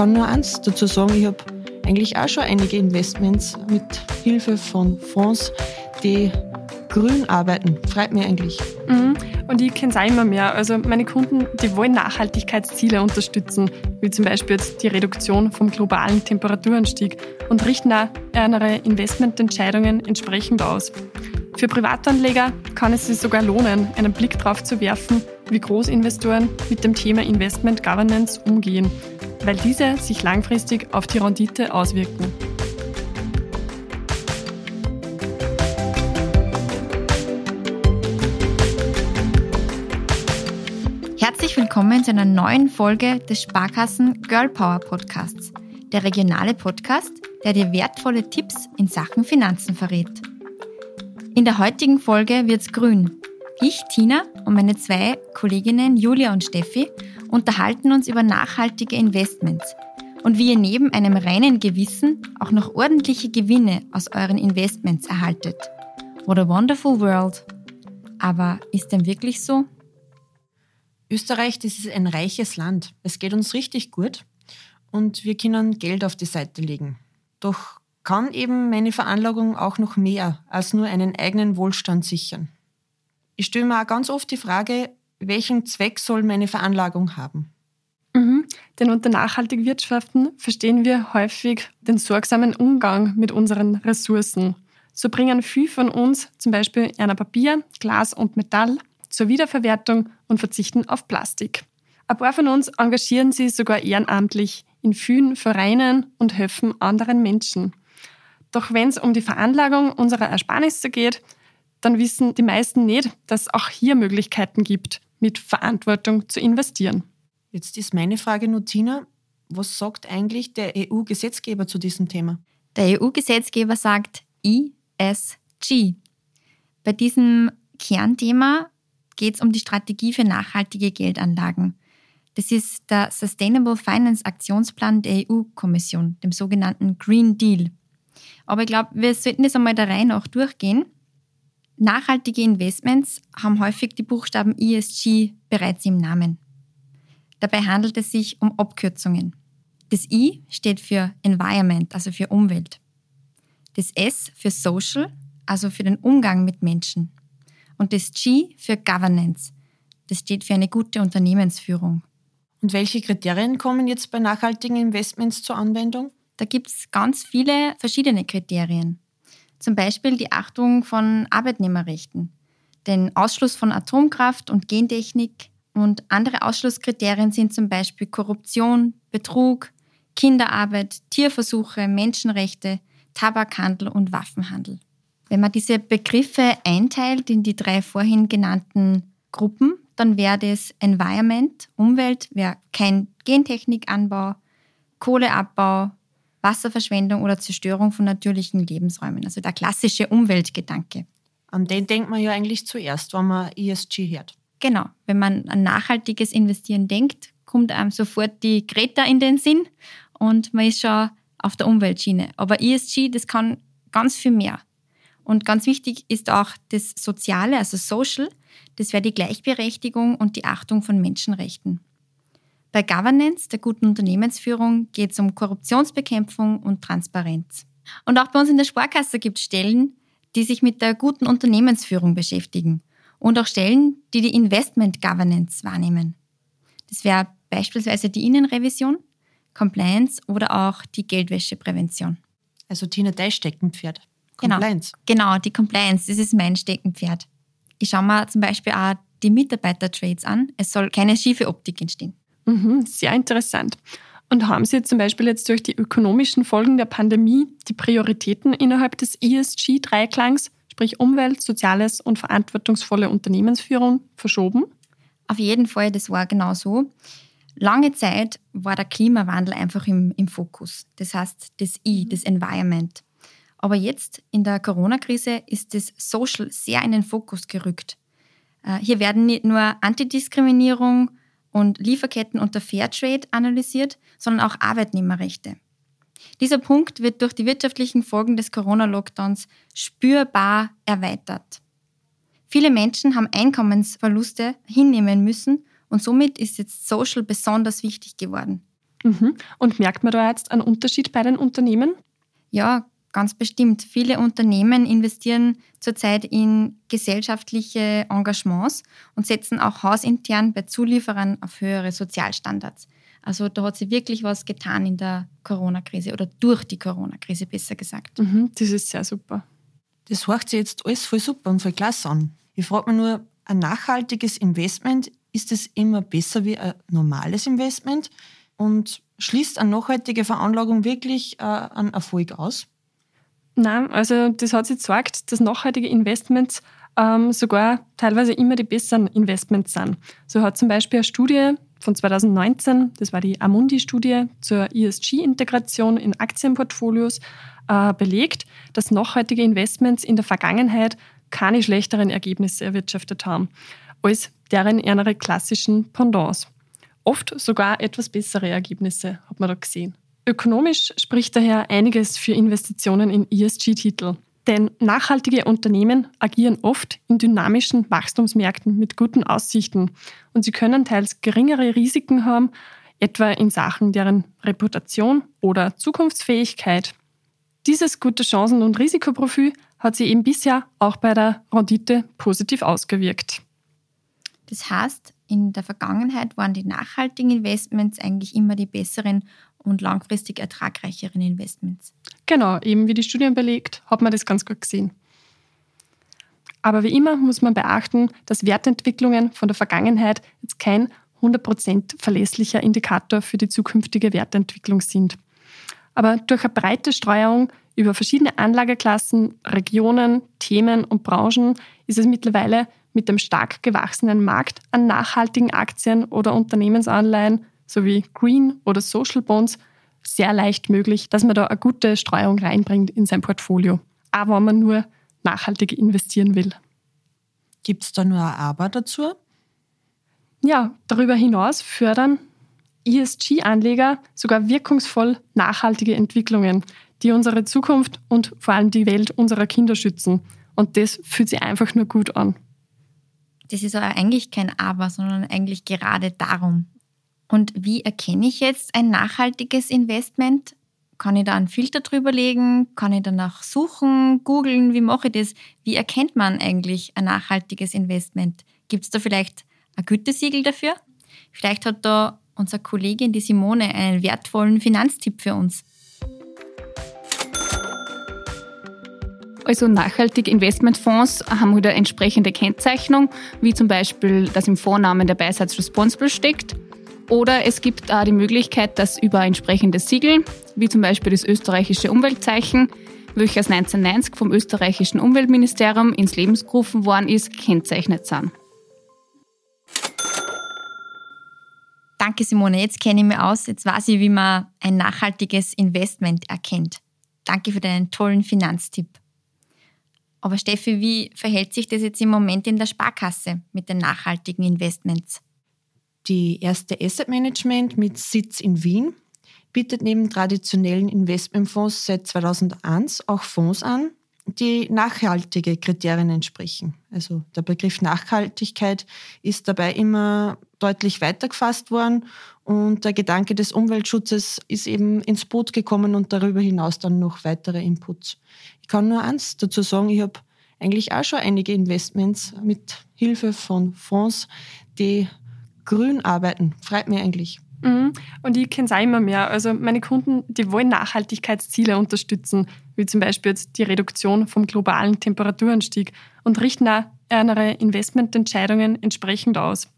kann nur eins dazu sagen, ich habe eigentlich auch schon einige Investments mit Hilfe von Fonds, die grün arbeiten. Freut mich eigentlich. Mhm. Und ich kenne es auch immer mehr. Also meine Kunden, die wollen Nachhaltigkeitsziele unterstützen, wie zum Beispiel jetzt die Reduktion vom globalen Temperaturanstieg und richten auch ihre Investmententscheidungen entsprechend aus. Für Privatanleger kann es sich sogar lohnen, einen Blick darauf zu werfen, wie Großinvestoren mit dem Thema Investment Governance umgehen, weil diese sich langfristig auf die Rendite auswirken. Herzlich willkommen zu einer neuen Folge des Sparkassen Girl Power Podcasts, der regionale Podcast, der dir wertvolle Tipps in Sachen Finanzen verrät. In der heutigen Folge wird's grün. Ich, Tina und meine zwei Kolleginnen Julia und Steffi unterhalten uns über nachhaltige Investments und wie ihr neben einem reinen Gewissen auch noch ordentliche Gewinne aus euren Investments erhaltet. What a wonderful world. Aber ist denn wirklich so? Österreich, das ist ein reiches Land. Es geht uns richtig gut und wir können Geld auf die Seite legen. Doch kann eben meine Veranlagung auch noch mehr als nur einen eigenen Wohlstand sichern. Ich stelle mir auch ganz oft die Frage, welchen Zweck soll meine Veranlagung haben? Mhm. Denn unter nachhaltig Wirtschaften verstehen wir häufig den sorgsamen Umgang mit unseren Ressourcen. So bringen viele von uns zum Beispiel einer Papier, Glas und Metall zur Wiederverwertung und verzichten auf Plastik. Ein paar von uns engagieren sich sogar ehrenamtlich in vielen Vereinen und helfen anderen Menschen. Doch wenn es um die Veranlagung unserer Ersparnisse geht, dann wissen die meisten nicht, dass es auch hier Möglichkeiten gibt, mit Verantwortung zu investieren. Jetzt ist meine Frage nur, Tina, was sagt eigentlich der EU-Gesetzgeber zu diesem Thema? Der EU-Gesetzgeber sagt ESG. Bei diesem Kernthema geht es um die Strategie für nachhaltige Geldanlagen. Das ist der Sustainable Finance Aktionsplan der EU-Kommission, dem sogenannten Green Deal. Aber ich glaube, wir sollten das einmal der Reihe nach durchgehen. Nachhaltige Investments haben häufig die Buchstaben ESG bereits im Namen. Dabei handelt es sich um Abkürzungen. Das I steht für Environment, also für Umwelt. Das S für Social, also für den Umgang mit Menschen. Und das G für Governance, das steht für eine gute Unternehmensführung. Und welche Kriterien kommen jetzt bei nachhaltigen Investments zur Anwendung? Da gibt es ganz viele verschiedene Kriterien. Zum Beispiel die Achtung von Arbeitnehmerrechten, den Ausschluss von Atomkraft und Gentechnik und andere Ausschlusskriterien sind zum Beispiel Korruption, Betrug, Kinderarbeit, Tierversuche, Menschenrechte, Tabakhandel und Waffenhandel. Wenn man diese Begriffe einteilt in die drei vorhin genannten Gruppen, dann wäre das Environment, Umwelt, wäre kein Gentechnikanbau, Kohleabbau, Wasserverschwendung oder Zerstörung von natürlichen Lebensräumen. Also der klassische Umweltgedanke. An den denkt man ja eigentlich zuerst, wenn man ESG hört. Genau, wenn man an nachhaltiges Investieren denkt, kommt einem sofort die Greta in den Sinn und man ist schon auf der Umweltschiene. Aber ESG, das kann ganz viel mehr. Und ganz wichtig ist auch das Soziale, also Social, das wäre die Gleichberechtigung und die Achtung von Menschenrechten. Bei Governance, der guten Unternehmensführung, geht es um Korruptionsbekämpfung und Transparenz. Und auch bei uns in der Sparkasse gibt es Stellen, die sich mit der guten Unternehmensführung beschäftigen und auch Stellen, die die Investment Governance wahrnehmen. Das wäre beispielsweise die Innenrevision, Compliance oder auch die Geldwäscheprävention. Also Tina, dein Steckenpferd. Genau. Compliance. Genau, genau, die Compliance, das ist mein Steckenpferd. Ich schaue mir zum Beispiel auch die Mitarbeitertrades an. Es soll keine schiefe Optik entstehen. Mhm, sehr interessant. Und haben Sie zum Beispiel jetzt durch die ökonomischen Folgen der Pandemie die Prioritäten innerhalb des ESG-Dreiklangs, sprich Umwelt, Soziales und verantwortungsvolle Unternehmensführung, verschoben? Auf jeden Fall, das war genau so. Lange Zeit war der Klimawandel einfach im, im Fokus. Das heißt, das I, das Environment. Aber jetzt in der Corona-Krise ist das Social sehr in den Fokus gerückt. Äh, hier werden nicht nur Antidiskriminierung, und Lieferketten unter Fairtrade analysiert, sondern auch Arbeitnehmerrechte. Dieser Punkt wird durch die wirtschaftlichen Folgen des Corona-Lockdowns spürbar erweitert. Viele Menschen haben Einkommensverluste hinnehmen müssen und somit ist jetzt Social besonders wichtig geworden. Mhm. Und merkt man da jetzt einen Unterschied bei den Unternehmen? Ja, ganz bestimmt. Viele Unternehmen investieren zurzeit in gesellschaftliche Engagements und setzen auch hausintern bei Zulieferern auf höhere Sozialstandards. Also da hat sich wirklich was getan in der Corona-Krise oder durch die Corona-Krise besser gesagt. Mhm, das ist sehr super. Das hört sich jetzt alles voll super und voll klasse an. Ich frage mich nur, ein nachhaltiges Investment, ist es immer besser wie ein normales Investment? Und schließt eine nachhaltige Veranlagung wirklich äh, einen Erfolg aus? Nein, also das hat sich gezeigt, dass nachhaltige Investments ähm, sogar teilweise immer die besseren Investments sind. So hat zum Beispiel eine Studie von 2019, das war die Amundi-Studie zur ESG-Integration in Aktienportfolios, äh, belegt, dass nachhaltige Investments in der Vergangenheit keine schlechteren Ergebnisse erwirtschaftet haben als deren ihre klassischen Pendants. Oft sogar etwas bessere Ergebnisse, hat man da gesehen. Ökonomisch spricht daher einiges für Investitionen in ESG-Titel. Denn nachhaltige Unternehmen agieren oft in dynamischen Wachstumsmärkten mit guten Aussichten und sie können teils geringere Risiken haben, etwa in Sachen deren Reputation oder Zukunftsfähigkeit. Dieses gute Chancen- und Risikoprofil hat sich eben bisher auch bei der Rendite positiv ausgewirkt. Das heißt, in der Vergangenheit waren die nachhaltigen Investments eigentlich immer die besseren und langfristig ertragreicheren Investments. Genau, eben wie die Studien belegt, hat man das ganz gut gesehen. Aber wie immer muss man beachten, dass Wertentwicklungen von der Vergangenheit jetzt kein 100% verlässlicher Indikator für die zukünftige Wertentwicklung sind. Aber durch eine breite Streuung über verschiedene Anlageklassen, Regionen, Themen und Branchen ist es mittlerweile mit dem stark gewachsenen Markt an nachhaltigen Aktien oder Unternehmensanleihen sowie Green oder Social Bonds sehr leicht möglich, dass man da eine gute Streuung reinbringt in sein Portfolio, auch wenn man nur nachhaltig investieren will. Gibt es da nur ein Aber dazu? Ja, darüber hinaus fördern ESG-Anleger sogar wirkungsvoll nachhaltige Entwicklungen, die unsere Zukunft und vor allem die Welt unserer Kinder schützen. Und das fühlt sich einfach nur gut an. Das ist aber eigentlich kein Aber, sondern eigentlich gerade darum. Und wie erkenne ich jetzt ein nachhaltiges Investment? Kann ich da einen Filter drüber legen? Kann ich danach suchen, googeln? Wie mache ich das? Wie erkennt man eigentlich ein nachhaltiges Investment? Gibt es da vielleicht ein Gütesiegel dafür? Vielleicht hat da unsere Kollegin, die Simone, einen wertvollen Finanztipp für uns. Also nachhaltige Investmentfonds haben eine entsprechende Kennzeichnung, wie zum Beispiel, dass im Vornamen der Beisatz Responsible steckt oder es gibt auch die Möglichkeit, dass über ein entsprechendes Siegel, wie zum Beispiel das österreichische Umweltzeichen, welches 1990 vom österreichischen Umweltministerium ins Leben gerufen worden ist, kennzeichnet sind. Danke, Simone. Jetzt kenne ich mich aus. Jetzt weiß ich, wie man ein nachhaltiges Investment erkennt. Danke für deinen tollen Finanztipp. Aber Steffi, wie verhält sich das jetzt im Moment in der Sparkasse mit den nachhaltigen Investments? Die erste Asset Management mit Sitz in Wien bietet neben traditionellen Investmentfonds seit 2001 auch Fonds an, die nachhaltige Kriterien entsprechen. Also der Begriff Nachhaltigkeit ist dabei immer deutlich weitergefasst worden und der Gedanke des Umweltschutzes ist eben ins Boot gekommen und darüber hinaus dann noch weitere Inputs. Ich kann nur eins dazu sagen, ich habe eigentlich auch schon einige Investments mit Hilfe von Fonds, die grün arbeiten. Freut mich eigentlich. Mhm. Und ich kenne es auch immer mehr. Also meine Kunden, die wollen Nachhaltigkeitsziele unterstützen, wie zum Beispiel jetzt die Reduktion vom globalen Temperaturanstieg und richten auch ihre Investmententscheidungen entsprechend aus.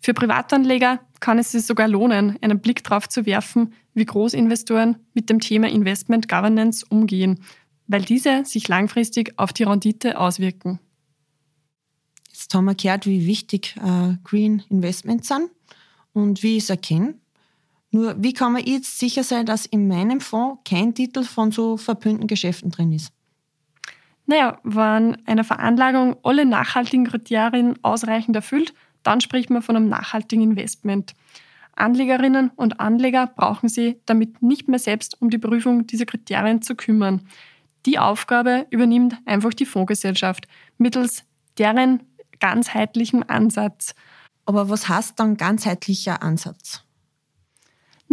Für Privatanleger kann es sich sogar lohnen, einen Blick darauf zu werfen, wie Großinvestoren mit dem Thema Investment Governance umgehen, weil diese sich langfristig auf die Rendite auswirken. Jetzt haben wir gehört, wie wichtig äh, Green Investments sind und wie ich es erkenne. Nur, wie kann man jetzt sicher sein, dass in meinem Fonds kein Titel von so verpönten Geschäften drin ist? Naja, wenn eine Veranlagung alle nachhaltigen Kriterien ausreichend erfüllt, dann spricht man von einem nachhaltigen Investment. Anlegerinnen und Anleger brauchen sie damit nicht mehr selbst um die Prüfung dieser Kriterien zu kümmern. Die Aufgabe übernimmt einfach die Fondsgesellschaft mittels deren ganzheitlichem Ansatz. Aber was heißt dann ganzheitlicher Ansatz?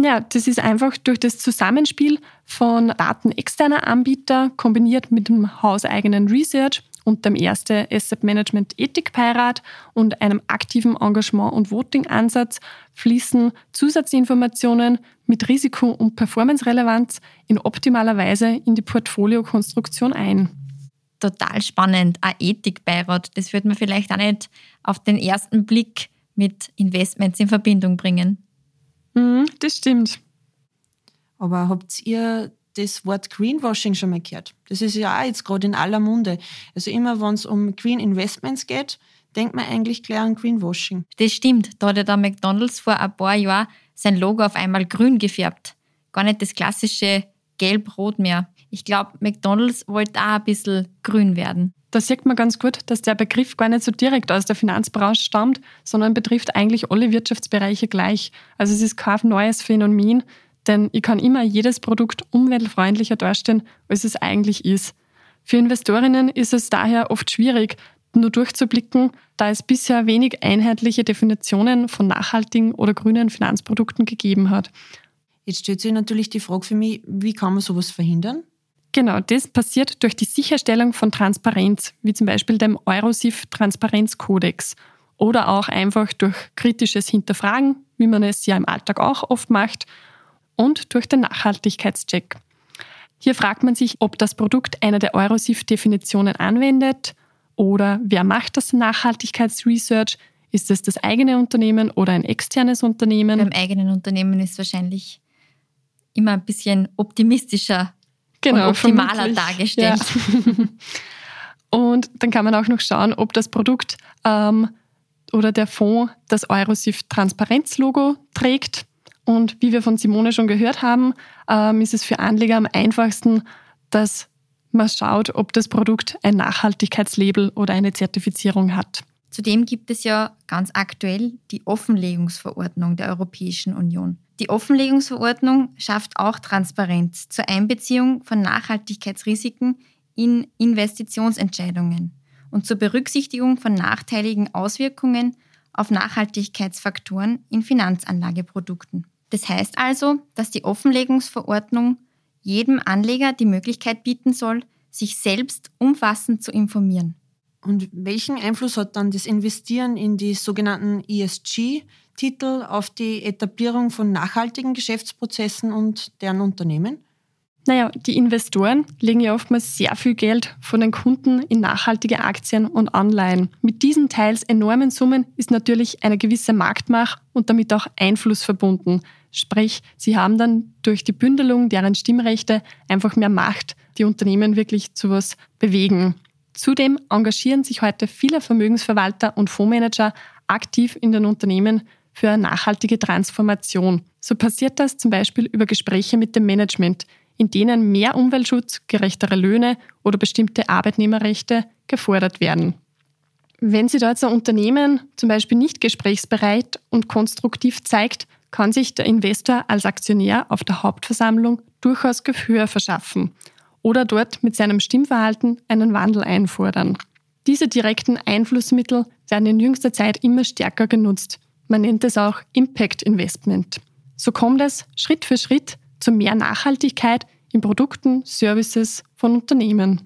Ja, das ist einfach durch das Zusammenspiel von Daten externer Anbieter kombiniert mit dem hauseigenen Research und dem erste Asset Management Ethikbeirat und einem aktiven Engagement- und Voting-Ansatz fließen Zusatzinformationen mit Risiko- und Performance-Relevanz in optimaler Weise in die Portfoliokonstruktion ein. Total spannend. Ein Ethikbeirat, das würde man vielleicht auch nicht auf den ersten Blick mit Investments in Verbindung bringen. Mhm, das stimmt. Aber habt ihr das Wort Greenwashing schon mal gehört? Das ist ja auch jetzt gerade in aller Munde. Also immer, wenn es um Green Investments geht, denkt man eigentlich gleich an Greenwashing. Das stimmt. Da hat ja der McDonalds vor ein paar Jahren sein Logo auf einmal grün gefärbt. Gar nicht das klassische Gelb-Rot mehr. Ich glaube, McDonalds wollte auch ein bisschen grün werden. Da sieht man ganz gut, dass der Begriff gar nicht so direkt aus der Finanzbranche stammt, sondern betrifft eigentlich alle Wirtschaftsbereiche gleich. Also es ist kein neues Phänomen, denn ich kann immer jedes Produkt umweltfreundlicher darstellen, als es eigentlich ist. Für Investorinnen ist es daher oft schwierig, nur durchzublicken, da es bisher wenig einheitliche Definitionen von nachhaltigen oder grünen Finanzprodukten gegeben hat. Jetzt stellt sich natürlich die Frage für mich, wie kann man sowas verhindern? Genau, das passiert durch die Sicherstellung von Transparenz, wie zum Beispiel dem Eurosif Transparenzkodex oder auch einfach durch kritisches Hinterfragen, wie man es ja im Alltag auch oft macht, und durch den Nachhaltigkeitscheck. Hier fragt man sich, ob das Produkt eine der Eurosif-Definitionen anwendet oder wer macht das Nachhaltigkeitsresearch? Ist es das eigene Unternehmen oder ein externes Unternehmen? Beim eigenen Unternehmen ist wahrscheinlich immer ein bisschen optimistischer genau, und optimaler vermutlich. dargestellt. Ja. und dann kann man auch noch schauen, ob das Produkt ähm, oder der Fonds das Eurosif Transparenz-Logo trägt. Und wie wir von Simone schon gehört haben, ähm, ist es für Anleger am einfachsten, dass man schaut, ob das Produkt ein Nachhaltigkeitslabel oder eine Zertifizierung hat. Zudem gibt es ja ganz aktuell die Offenlegungsverordnung der Europäischen Union. Die Offenlegungsverordnung schafft auch Transparenz zur Einbeziehung von Nachhaltigkeitsrisiken in Investitionsentscheidungen und zur Berücksichtigung von nachteiligen Auswirkungen auf Nachhaltigkeitsfaktoren in Finanzanlageprodukten. Das heißt also, dass die Offenlegungsverordnung jedem Anleger die Möglichkeit bieten soll, sich selbst umfassend zu informieren. Und welchen Einfluss hat dann das Investieren in die sogenannten ESG-Titel auf die Etablierung von nachhaltigen Geschäftsprozessen und deren Unternehmen? Naja, die Investoren legen ja oftmals sehr viel Geld von den Kunden in nachhaltige Aktien und Anleihen. Mit diesen teils enormen Summen ist natürlich eine gewisse Marktmacht und damit auch Einfluss verbunden. Sprich, sie haben dann durch die Bündelung deren Stimmrechte einfach mehr Macht, die Unternehmen wirklich zu was bewegen. Zudem engagieren sich heute viele Vermögensverwalter und Fondsmanager aktiv in den Unternehmen für eine nachhaltige Transformation. So passiert das zum Beispiel über Gespräche mit dem Management, in denen mehr Umweltschutz, gerechtere Löhne oder bestimmte Arbeitnehmerrechte gefordert werden. Wenn sich jetzt ein Unternehmen zum Beispiel nicht gesprächsbereit und konstruktiv zeigt, kann sich der Investor als Aktionär auf der Hauptversammlung durchaus Gehör verschaffen oder dort mit seinem Stimmverhalten einen Wandel einfordern. Diese direkten Einflussmittel werden in jüngster Zeit immer stärker genutzt. Man nennt es auch Impact Investment. So kommt es Schritt für Schritt zu mehr Nachhaltigkeit in Produkten, Services von Unternehmen.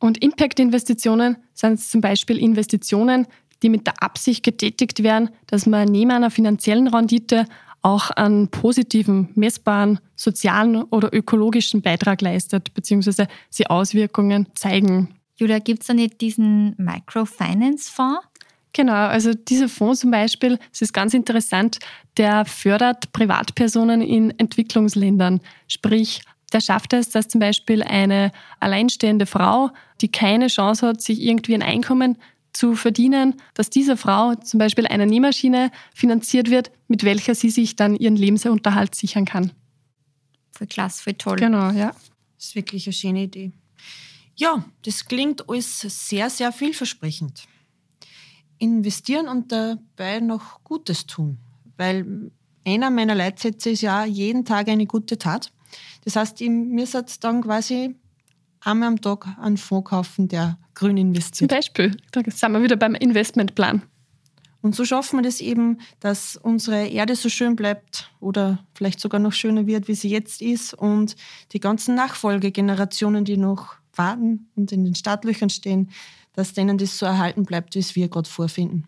Und Impact-Investitionen sind zum Beispiel Investitionen, die mit der Absicht getätigt werden, dass man neben einer finanziellen Rendite auch einen positiven, messbaren, sozialen oder ökologischen Beitrag leistet, beziehungsweise sie Auswirkungen zeigen. Julia, gibt es da nicht diesen Microfinance-Fonds? Genau, also dieser Fonds zum Beispiel, es ist ganz interessant, der fördert Privatpersonen in Entwicklungsländern. Sprich, der schafft es, dass zum Beispiel eine alleinstehende Frau, die keine Chance hat, sich irgendwie ein Einkommen zu verdienen, dass dieser Frau zum Beispiel eine Nähmaschine finanziert wird, mit welcher sie sich dann ihren Lebensunterhalt sichern kann. Voll klasse, voll toll. Genau, ja. Das ist wirklich eine schöne Idee. Ja, das klingt alles sehr, sehr vielversprechend. Investieren und dabei noch Gutes tun, weil einer meiner Leitsätze ist ja jeden Tag eine gute Tat. Das heißt, ich müsste dann quasi einmal am Tag einen Fonds kaufen, der grün Zum investiert. Beispiel, da sind wir wieder beim Investmentplan. Und so schaffen wir das eben, dass unsere Erde so schön bleibt oder vielleicht sogar noch schöner wird, wie sie jetzt ist und die ganzen Nachfolgegenerationen, die noch warten und in den Startlöchern stehen, dass denen das so erhalten bleibt, wie es wir gerade vorfinden.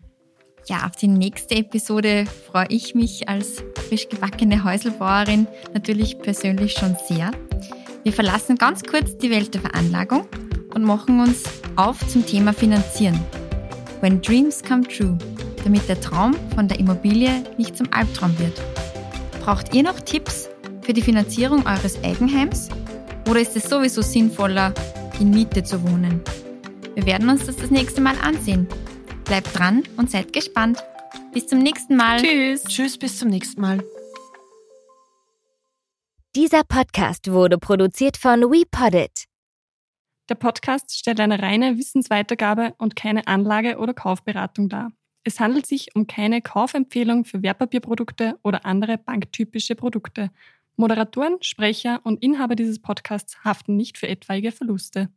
Ja, auf die nächste Episode freue ich mich als frisch gebackene Häuselbauerin natürlich persönlich schon sehr. Wir verlassen ganz kurz die Welt der Veranlagung und machen uns auf zum Thema Finanzieren. When Dreams Come True damit der Traum von der Immobilie nicht zum Albtraum wird. Braucht ihr noch Tipps für die Finanzierung eures Eigenheims? Oder ist es sowieso sinnvoller, in Miete zu wohnen? Wir werden uns das das nächste Mal ansehen. Bleibt dran und seid gespannt. Bis zum nächsten Mal. Tschüss. Tschüss, bis zum nächsten Mal. Dieser Podcast wurde produziert von WePoddit. Der Podcast stellt eine reine Wissensweitergabe und keine Anlage- oder Kaufberatung dar. Es handelt sich um keine Kaufempfehlung für Wertpapierprodukte oder andere banktypische Produkte. Moderatoren, Sprecher und Inhaber dieses Podcasts haften nicht für etwaige Verluste.